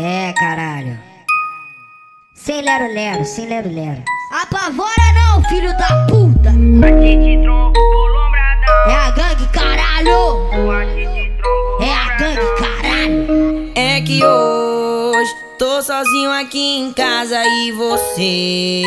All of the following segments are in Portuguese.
É, caralho. Sem lero-lero, sem lero-lero. Apavora não, filho da puta! Aqui te tô sozinho aqui em casa e você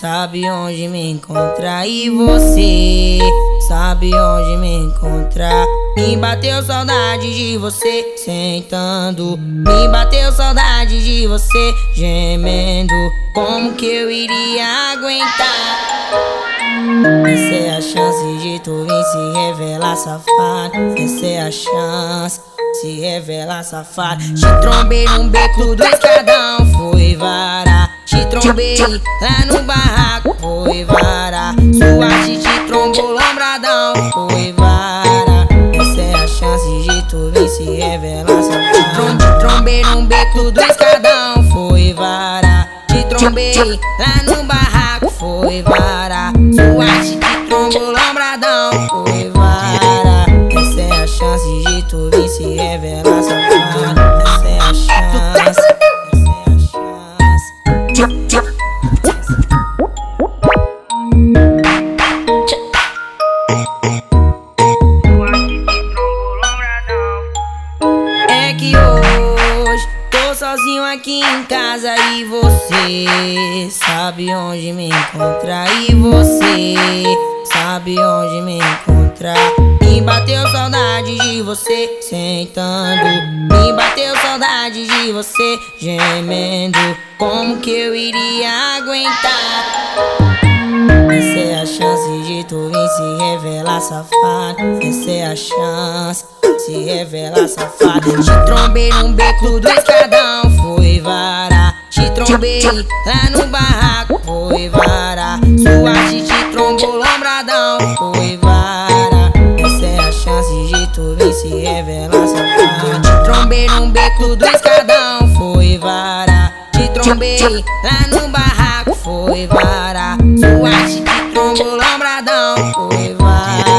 sabe onde me encontrar e você sabe onde me encontrar. Me bateu saudade de você sentando, me bateu saudade de você gemendo. Como que eu iria aguentar? Essa é a chance de tu vir se revelar safado. Essa é a chance. Se revela safado Te trombei num beco do escadão Foi varar Te trombei lá no barraco Foi varar Suarte te trombou lombradão Foi varar Essa é a chance de tu vir se revelar safado. Trom Te trombei num beco do escadão Foi varar Te trombei lá no barraco Foi varar Suarte te trombou lombradão Foi varar aqui em casa e você sabe onde me encontrar e você sabe onde me encontrar. Me bateu saudade de você sentando, me bateu saudade de você gemendo. Como que eu iria aguentar? revelar safado, essa é a chance. Se revelar safado, te trombei num beco do escadão, foi vara. Te trombei lá no barraco, foi vara. Sua te trombou lombradão, foi vara. Essa é a chance de tu vir se revelar safado. Te trombei num beco do escadão, foi vara. Te trombei lá no barraco, foi vara. Sua te trombou lombradão, foi my